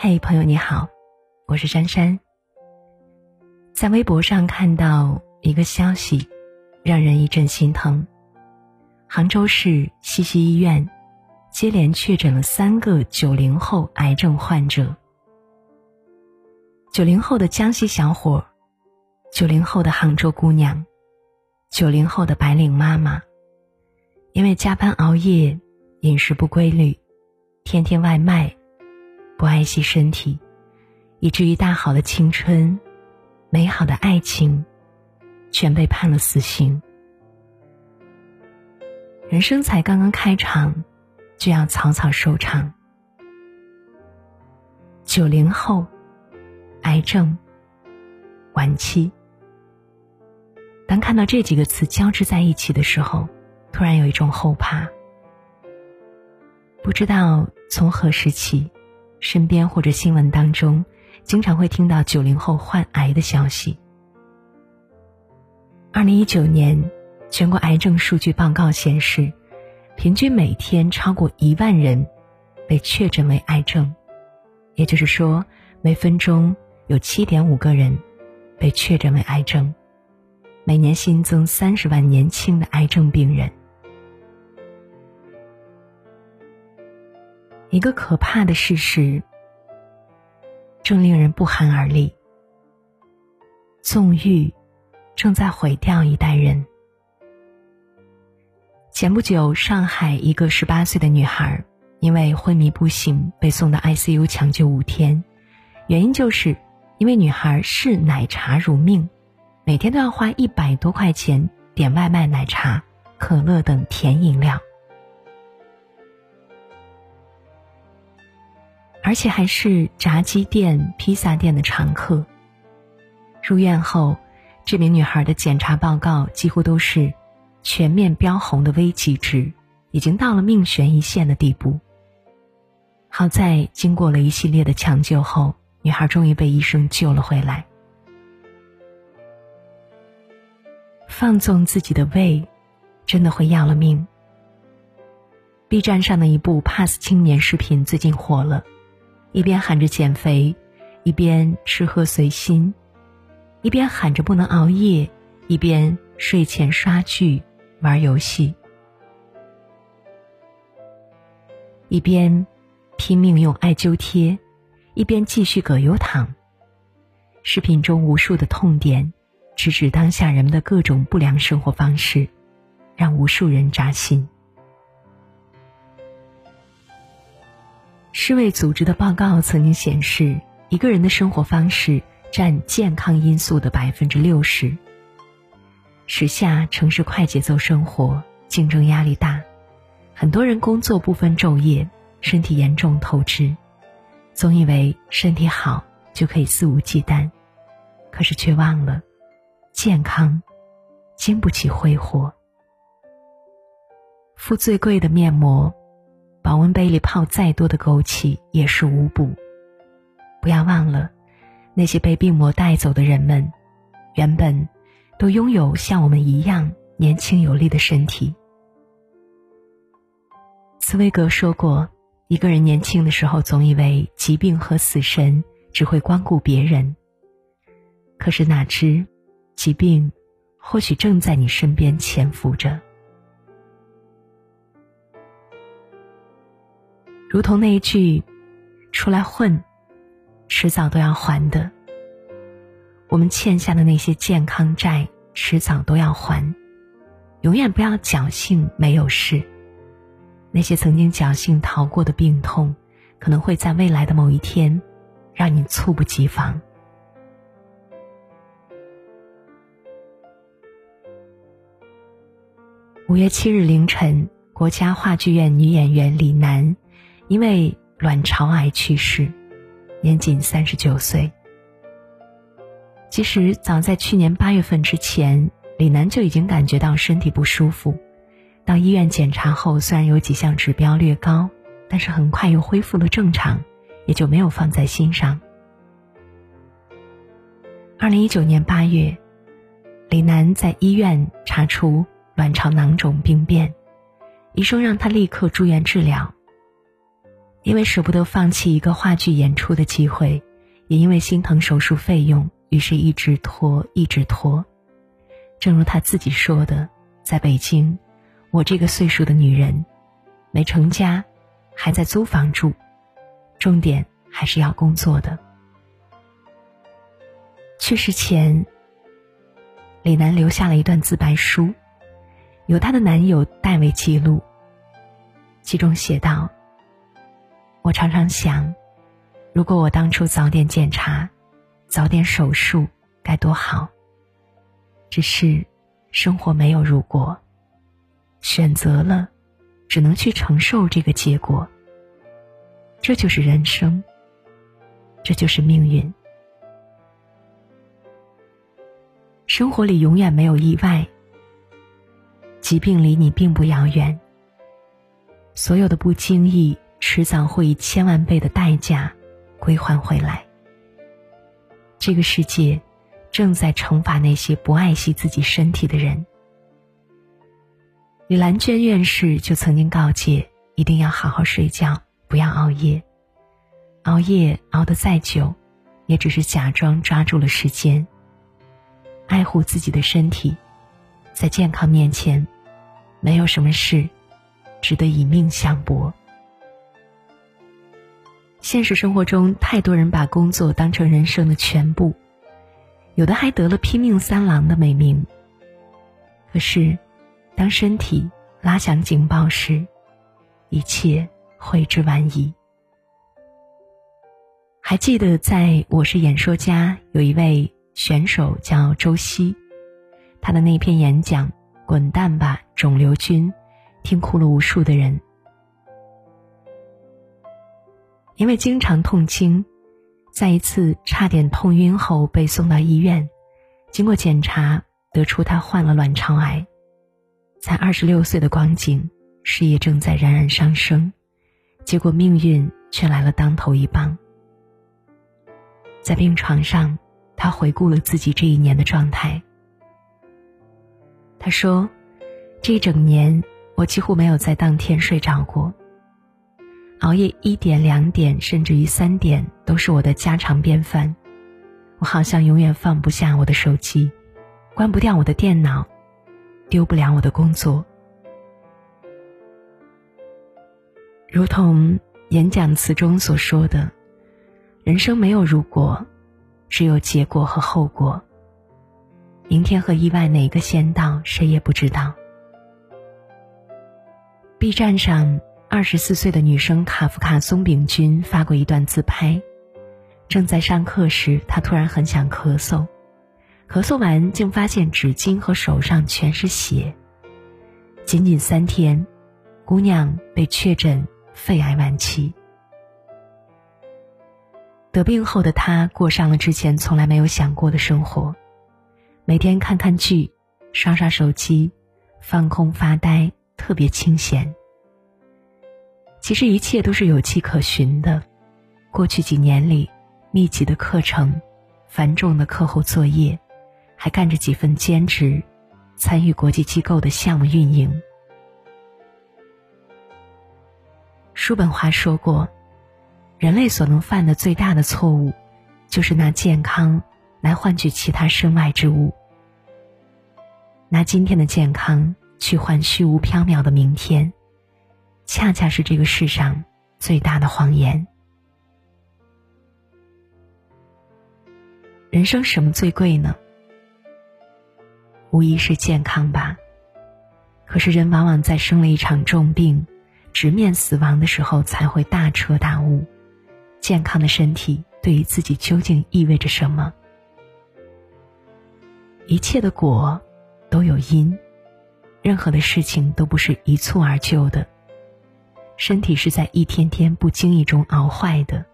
嘿，朋友你好，我是珊珊。在微博上看到一个消息，让人一阵心疼。杭州市西溪医院接连确诊了三个九零后癌症患者。九零后的江西小伙，九零后的杭州姑娘，九零后的白领妈妈，因为加班熬夜、饮食不规律、天天外卖，不爱惜身体，以至于大好的青春、美好的爱情，全被判了死刑。人生才刚刚开场，就要草草收场。九零后。癌症晚期。当看到这几个词交织在一起的时候，突然有一种后怕。不知道从何时起，身边或者新闻当中，经常会听到九零后患癌的消息。二零一九年全国癌症数据报告显示，平均每天超过一万人被确诊为癌症，也就是说，每分钟。有七点五个人被确诊为癌症，每年新增三十万年轻的癌症病人。一个可怕的事实，正令人不寒而栗：纵欲正在毁掉一代人。前不久，上海一个十八岁的女孩因为昏迷不醒被送到 ICU 抢救五天，原因就是。因为女孩视奶茶如命，每天都要花一百多块钱点外卖、奶茶、可乐等甜饮料，而且还是炸鸡店、披萨店的常客。入院后，这名女孩的检查报告几乎都是全面标红的危急值，已经到了命悬一线的地步。好在经过了一系列的抢救后。女孩终于被医生救了回来。放纵自己的胃，真的会要了命。B 站上的一部 Pass 青年视频最近火了，一边喊着减肥，一边吃喝随心，一边喊着不能熬夜，一边睡前刷剧、玩游戏，一边拼命用艾灸贴。一边继续葛优躺。视频中无数的痛点，直指当下人们的各种不良生活方式，让无数人扎心。世卫组织的报告曾经显示，一个人的生活方式占健康因素的百分之六十。时下城市快节奏生活，竞争压力大，很多人工作不分昼夜，身体严重透支。总以为身体好就可以肆无忌惮，可是却忘了，健康经不起挥霍。敷最贵的面膜，保温杯里泡再多的枸杞也是无补。不要忘了，那些被病魔带走的人们，原本都拥有像我们一样年轻有力的身体。茨威格说过。一个人年轻的时候，总以为疾病和死神只会光顾别人。可是哪知，疾病或许正在你身边潜伏着。如同那一句：“出来混，迟早都要还的。”我们欠下的那些健康债，迟早都要还。永远不要侥幸没有事。那些曾经侥幸逃过的病痛，可能会在未来的某一天，让你猝不及防。五月七日凌晨，国家话剧院女演员李楠因为卵巢癌去世，年仅三十九岁。其实早在去年八月份之前，李楠就已经感觉到身体不舒服。到医院检查后，虽然有几项指标略高，但是很快又恢复了正常，也就没有放在心上。二零一九年八月，李楠在医院查出卵巢囊肿病变，医生让他立刻住院治疗。因为舍不得放弃一个话剧演出的机会，也因为心疼手术费用，于是一直拖，一直拖。正如他自己说的，在北京，我这个岁数的女人，没成家，还在租房住，重点还是要工作的。去世前，李楠留下了一段自白书，由她的男友代为记录。其中写道：“我常常想，如果我当初早点检查，早点手术，该多好。”只是，生活没有如果，选择了，只能去承受这个结果。这就是人生，这就是命运。生活里永远没有意外，疾病离你并不遥远。所有的不经意，迟早会以千万倍的代价归还回来。这个世界。正在惩罚那些不爱惜自己身体的人。李兰娟院士就曾经告诫：一定要好好睡觉，不要熬夜。熬夜熬得再久，也只是假装抓住了时间。爱护自己的身体，在健康面前，没有什么事值得以命相搏。现实生活中，太多人把工作当成人生的全部。有的还得了“拼命三郎”的美名。可是，当身体拉响警报时，一切悔之晚矣。还记得在我是演说家，有一位选手叫周曦，他的那篇演讲《滚蛋吧，肿瘤君》，听哭了无数的人，因为经常痛经。在一次差点痛晕后被送到医院，经过检查得出他患了卵巢癌，才二十六岁的光景，事业正在冉冉上升，结果命运却来了当头一棒。在病床上，他回顾了自己这一年的状态。他说：“这一整年，我几乎没有在当天睡着过。”熬夜一点、两点，甚至于三点，都是我的家常便饭。我好像永远放不下我的手机，关不掉我的电脑，丢不了我的工作。如同演讲词中所说的：“人生没有如果，只有结果和后果。明天和意外哪个先到，谁也不知道。”B 站上。二十四岁的女生卡夫卡松饼君发过一段自拍，正在上课时，她突然很想咳嗽，咳嗽完竟发现纸巾和手上全是血。仅仅三天，姑娘被确诊肺癌晚期。得病后的她过上了之前从来没有想过的生活，每天看看剧，刷刷手机，放空发呆，特别清闲。其实一切都是有迹可循的。过去几年里，密集的课程、繁重的课后作业，还干着几份兼职，参与国际机构的项目运营。叔本华说过：“人类所能犯的最大的错误，就是拿健康来换取其他身外之物，拿今天的健康去换虚无缥缈的明天。”恰恰是这个世上最大的谎言。人生什么最贵呢？无疑是健康吧。可是人往往在生了一场重病、直面死亡的时候，才会大彻大悟：健康的身体对于自己究竟意味着什么？一切的果都有因，任何的事情都不是一蹴而就的。身体是在一天天不经意中熬坏的，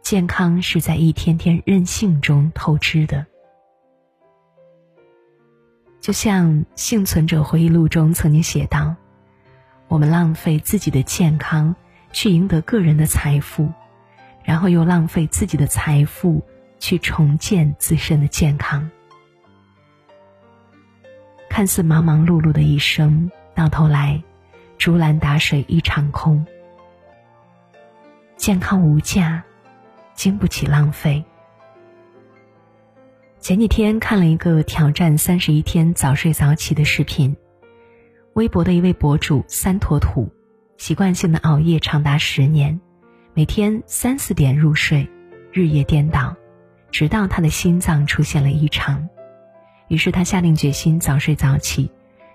健康是在一天天任性中透支的。就像《幸存者回忆录》中曾经写道：“我们浪费自己的健康去赢得个人的财富，然后又浪费自己的财富去重建自身的健康。看似忙忙碌碌的一生，到头来……”竹篮打水一场空。健康无价，经不起浪费。前几天看了一个挑战三十一天早睡早起的视频，微博的一位博主三坨土，习惯性的熬夜长达十年，每天三四点入睡，日夜颠倒，直到他的心脏出现了异常，于是他下定决心早睡早起，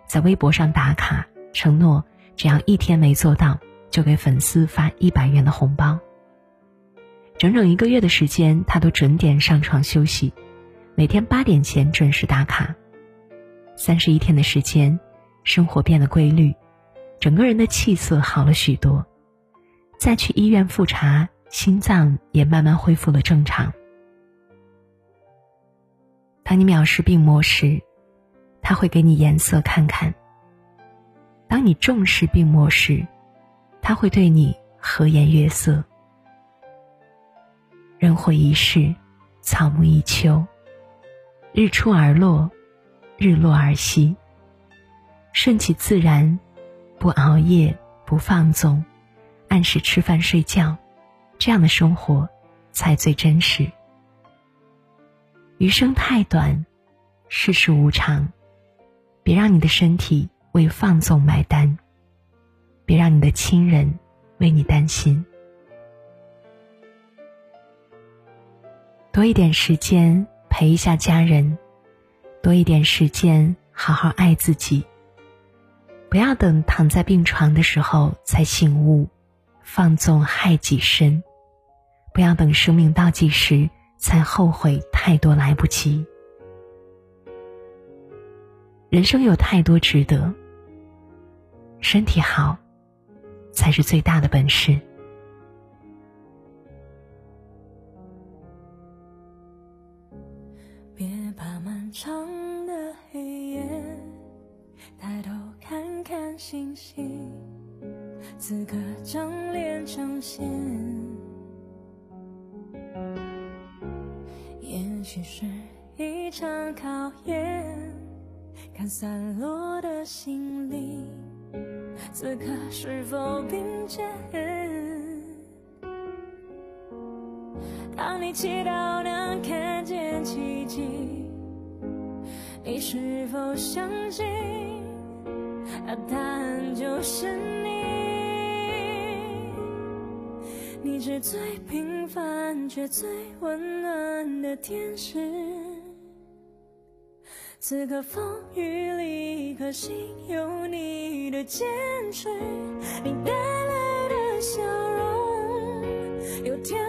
在微博上打卡，承诺只要一天没做到。就给粉丝发一百元的红包。整整一个月的时间，他都准点上床休息，每天八点前准时打卡。三十一天的时间，生活变得规律，整个人的气色好了许多。再去医院复查，心脏也慢慢恢复了正常。当你藐视病魔时，他会给你颜色看看；当你重视病魔时，他会对你和颜悦色。人活一世，草木一秋。日出而落，日落而息。顺其自然，不熬夜，不放纵，按时吃饭睡觉，这样的生活才最真实。余生太短，世事无常，别让你的身体为放纵买单。别让你的亲人为你担心。多一点时间陪一下家人，多一点时间好好爱自己。不要等躺在病床的时候才醒悟，放纵害己身；不要等生命倒计时才后悔太多来不及。人生有太多值得，身体好。才是最大的本事。别怕漫长的黑夜，抬头看看星星，此刻正脸成线。也许是一场考验，看散落的星。此刻是否并肩？当你祈祷能看见奇迹，你是否相信？答案就是你。你是最平凡却最温暖的天使。此刻风雨里，一颗心有你的坚持，你带来的笑容，有天